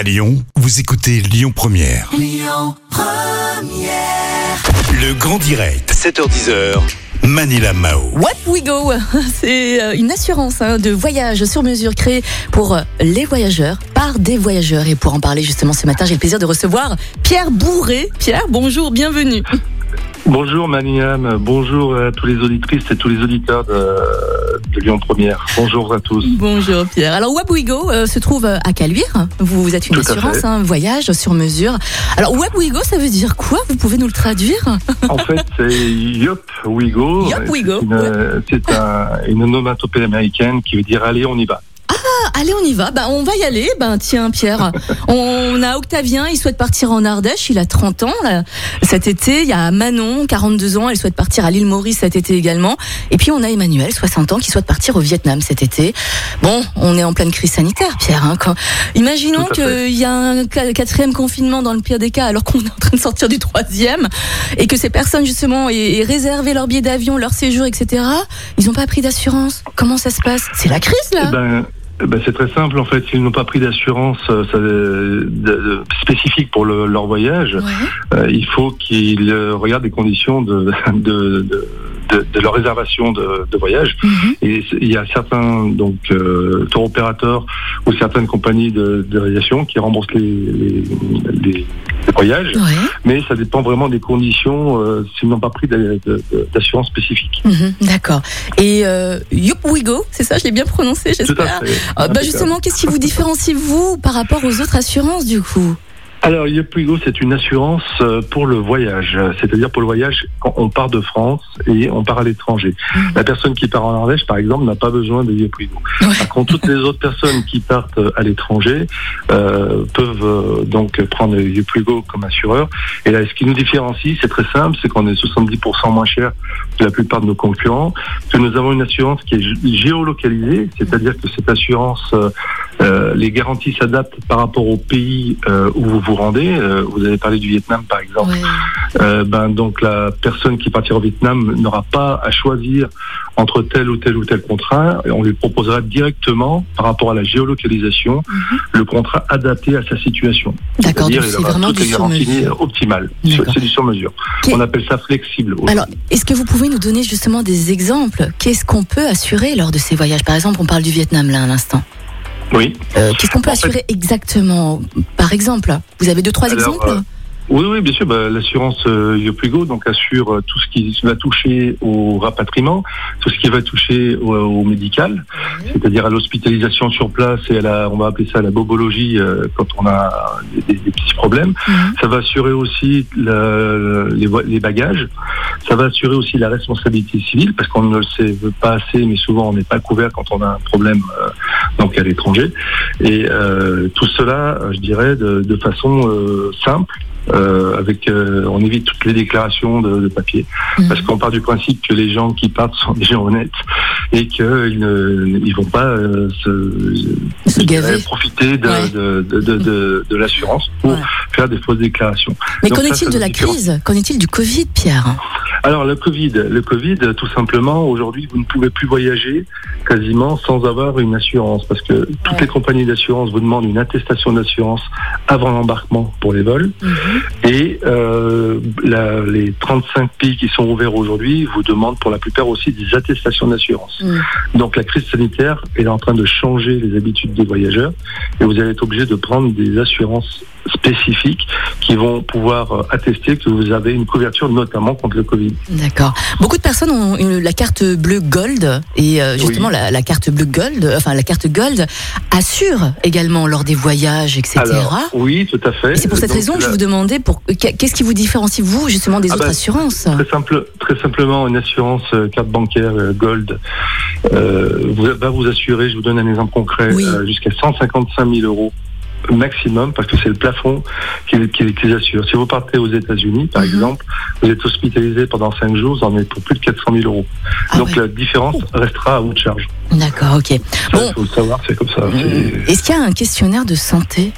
À Lyon, vous écoutez Lyon Première. Le grand direct, 7h10h. Manila Mao. What We Go, c'est euh, une assurance hein, de voyage sur mesure créée pour euh, les voyageurs par des voyageurs. Et pour en parler justement ce matin, j'ai le plaisir de recevoir Pierre Bourré. Pierre, bonjour, bienvenue. Bonjour Maniam, bonjour à tous les auditrices et tous les auditeurs de, de Lyon Première. Bonjour à tous. Bonjour Pierre. Alors Webwigo euh, se trouve à Caluire. Vous êtes une Tout assurance, un voyage sur mesure. Alors Webwigo, ça veut dire quoi? Vous pouvez nous le traduire? En fait, c'est Yop Wigo. Yop We Go, C'est une, c'est un- une onomatopée américaine qui veut dire allez, on y va. Allez, on y va. Ben, on va y aller. Ben, tiens, Pierre. On a Octavien, il souhaite partir en Ardèche. Il a 30 ans là, cet été. Il y a Manon, 42 ans. Elle souhaite partir à l'île Maurice cet été également. Et puis, on a Emmanuel, 60 ans, qui souhaite partir au Vietnam cet été. Bon, on est en pleine crise sanitaire, Pierre. Hein, quand... Imaginons qu'il y a un qua- quatrième confinement dans le pire des cas, alors qu'on est en train de sortir du troisième, et que ces personnes, justement, aient, réservé leur billet d'avion, leur séjour, etc. Ils n'ont pas pris d'assurance. Comment ça se passe? C'est la crise, là Eh ben, ben, c'est très simple en fait. S'ils n'ont pas pris d'assurance euh, euh, spécifique pour le- leur voyage, Ouais. euh, il faut qu'ils regardent les conditions de, de, de, de- de leur réservation de, de voyage. Mhm. Et il y a certains donc euh, tour opérateurs ou certaines compagnies de, de réalisation qui remboursent les, les, les- les voyages, Ouais. mais ça dépend vraiment des conditions euh, s'ils n'ont pas pris d'assurance spécifique. Mhm, D'accord. Et euh, Youp-We-Go, c'est ça, je l'ai bien prononcé, j'espère. Ah, bah justement, qu'est-ce qui vous différencie vous par rapport aux autres assurances du coup? Alors, Yopuigo, c'est une assurance euh, pour le voyage. C'est-à-dire pour le voyage quand on part de France et on part à l'étranger. Mhm. La personne qui part en Norvège, par exemple, n'a pas besoin de Yopuigo. Ouais. Par contre, toutes les autres personnes qui partent euh, à l'étranger euh, peuvent euh, donc prendre Yopuigo comme assureur. Et là, ce qui nous différencie, c'est très simple, c'est qu'on est 70% moins cher que la plupart de nos concurrents, que nous avons une assurance qui est gé- géolocalisée, c'est-à-dire que cette assurance, euh, euh, les garanties s'adaptent par rapport au pays euh, où vous vous rendez. Euh, vous avez parlé du Vietnam, par exemple. Ouais. Euh, ben, donc la personne qui partira au Vietnam n'aura pas à choisir entre tel ou tel ou tel contrat. Et on lui proposera directement, par rapport à la géolocalisation, Mhm. le contrat adapté à sa situation. D'accord, c'est vraiment du sur-mesure. optimales. D'accord. C'est du sur-mesure. On appelle ça flexible. aujourd'hui. Alors, est-ce que vous pouvez nous donner justement des exemples? Qu'est-ce qu'on peut assurer lors de ces voyages? Par exemple, on parle du Vietnam là à l'instant. Oui. Euh, Qu'est-ce qu'on peut En fait- assurer exactement? Par exemple, vous avez deux, trois Alors, exemples? euh, Oui, oui, bien sûr. Bah, L'assurance euh, Yopuigo donc assure euh, tout ce qui va toucher au rapatriement, tout ce qui va toucher au, au médical, c'est-à-dire à l'hospitalisation sur place et à la, on va appeler ça la bobologie euh, quand on a des, des petits problèmes. Mhm. Ça va assurer aussi la- les, les bagages. Ça va assurer aussi la responsabilité civile parce qu'on ne le sait pas assez, mais souvent on n'est pas couvert quand on a un problème euh, donc à l'étranger. Et euh, tout cela, euh, je dirais, de, de façon euh, simple. Euh, avec, euh, on évite toutes les déclarations de, de papier Mhm. parce qu'on part du principe que les gens qui partent sont des gens honnêtes et qu'ils ne ils vont pas euh, se, Se dirais, profiter de, Ouais. de, de, de, de- de l'assurance pour Ouais. faire des fausses déclarations. Mais qu'en est-il de la crise? Qu'en est-il du Covid, Pierre? Alors le Covid, le Covid, tout simplement, aujourd'hui, vous ne pouvez plus voyager quasiment sans avoir une assurance, parce que toutes Ouais. les compagnies d'assurance vous demandent une attestation d'assurance avant l'embarquement pour les vols, Mhm. et euh, la- les 35 pays qui sont ouverts aujourd'hui vous demandent pour la plupart aussi des attestations d'assurance. Mhm. Donc la crise sanitaire est en train de changer les habitudes des voyageurs, et vous allez être obligé de prendre des assurances spécifiques qui vont pouvoir euh, attester que vous avez une couverture notamment contre le Covid. D'accord. Beaucoup de personnes ont une- la carte bleue gold et euh, justement Oui. la, la carte bleue gold, enfin la carte gold assure également lors des voyages, etc. Alors, oui, tout à fait. c'est pour cette Donc, raison que je vous demandais pour qu'est-ce qui vous différencie vous justement des Ah autres bah, assurances? Très, simple, très simplement, une assurance euh, carte bancaire Gold vous- va vous assurer, je vous donne un exemple concret, Oui. euh, jusqu'à 155 000 euros maximum, parce que c'est le plafond qui, qui, qui les assure. Si vous partez aux États-Unis, par Mhm. exemple, vous êtes hospitalisé pendant 5 jours, vous en êtes pour plus de 400 000 euros. Ah Donc ouais. la différence restera à de charge. D'accord, ok. Ça, Bon. il faut le savoir, c'est comme ça. c'est- Est-ce qu'il y a un questionnaire de santé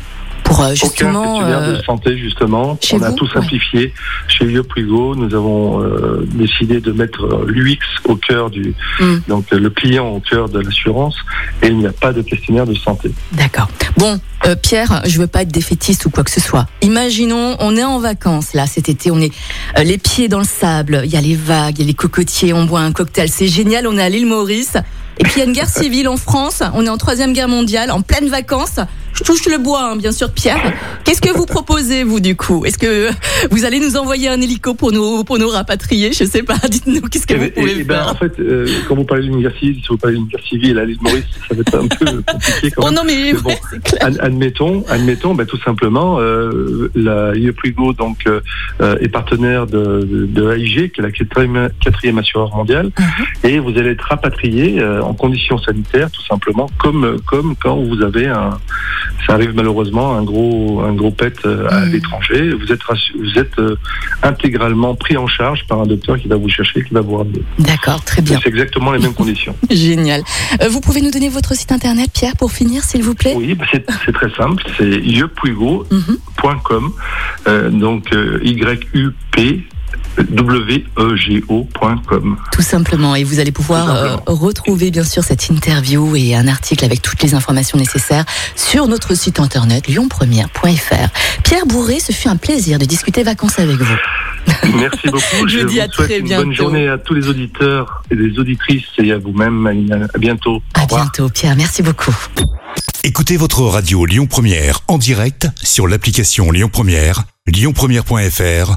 pour euh, justement. Aucun questionnaire de santé justement. On a tout ouais. simplifié. Chez Yoprigo, nous avons euh, décidé de mettre l'UX au cœur du, Mm. donc euh, le client au cœur de l'assurance, et il n'y a pas de questionnaire de santé. D'accord. Bon, euh, Pierre, je veux pas être défaitiste ou quoi que ce soit. Imaginons, on est en vacances là cet été, on est euh, les pieds dans le sable, il y a les vagues, il y a les cocotiers, on boit un cocktail, c'est génial, on est à l'île Maurice. Et puis il y a une guerre civile en France, on est en troisième guerre mondiale, en pleine vacances. Touche le bois, hein, bien sûr, Pierre. Qu'est-ce que vous proposez, vous, du coup? Est-ce que vous allez nous envoyer un hélico pour nous, pour nous rapatrier Je sais pas, dites-nous, qu'est-ce que Eh vous ben, pouvez eh ben, en fait, euh, quand vous parlez civile, si vous parlez d'une guerre civile à l'île Maurice, ça va être un peu compliqué quand Oh non, mais, Mais bon, ouais, clair. Admettons, admettons, ben, tout simplement, euh, la Yoprigo donc euh, euh, est partenaire de, de, de AIG, qui est la quatrième, quatrième assureur mondiale, Mhm. et vous allez être rapatrié en conditions sanitaires, tout simplement, comme comme quand vous avez un, ça arrive malheureusement, un gros un gros pet euh, à Mhm. l'étranger, vous êtes vous êtes euh, intégralement pris en charge par un docteur qui va vous chercher, qui va vous ramener. D'accord, très bien. C'est exactement les mêmes conditions. Génial. Euh, vous pouvez nous donner votre site internet, Pierre, pour finir, s'il vous plaît? Oui, bah, c'est très simple, c'est yepuigo Mhm. euh, donc euh, Y-U-P W-E-G-O.com. Tout simplement. Et vous allez pouvoir euh, retrouver, bien sûr, cette interview et un article avec toutes les informations nécessaires sur notre site internet lyonpremière.fr. Pierre Bourré, ce fut un plaisir de discuter vacances avec vous. Merci beaucoup. Je Je, dis vous à souhaite très une bientôt. bonne journée à tous les auditeurs et les auditrices et à vous-même. Malina. À bientôt. À bientôt, Pierre. Merci beaucoup. Écoutez votre radio Lyon Première en direct sur l'application Lyon Première, lyonpremière.fr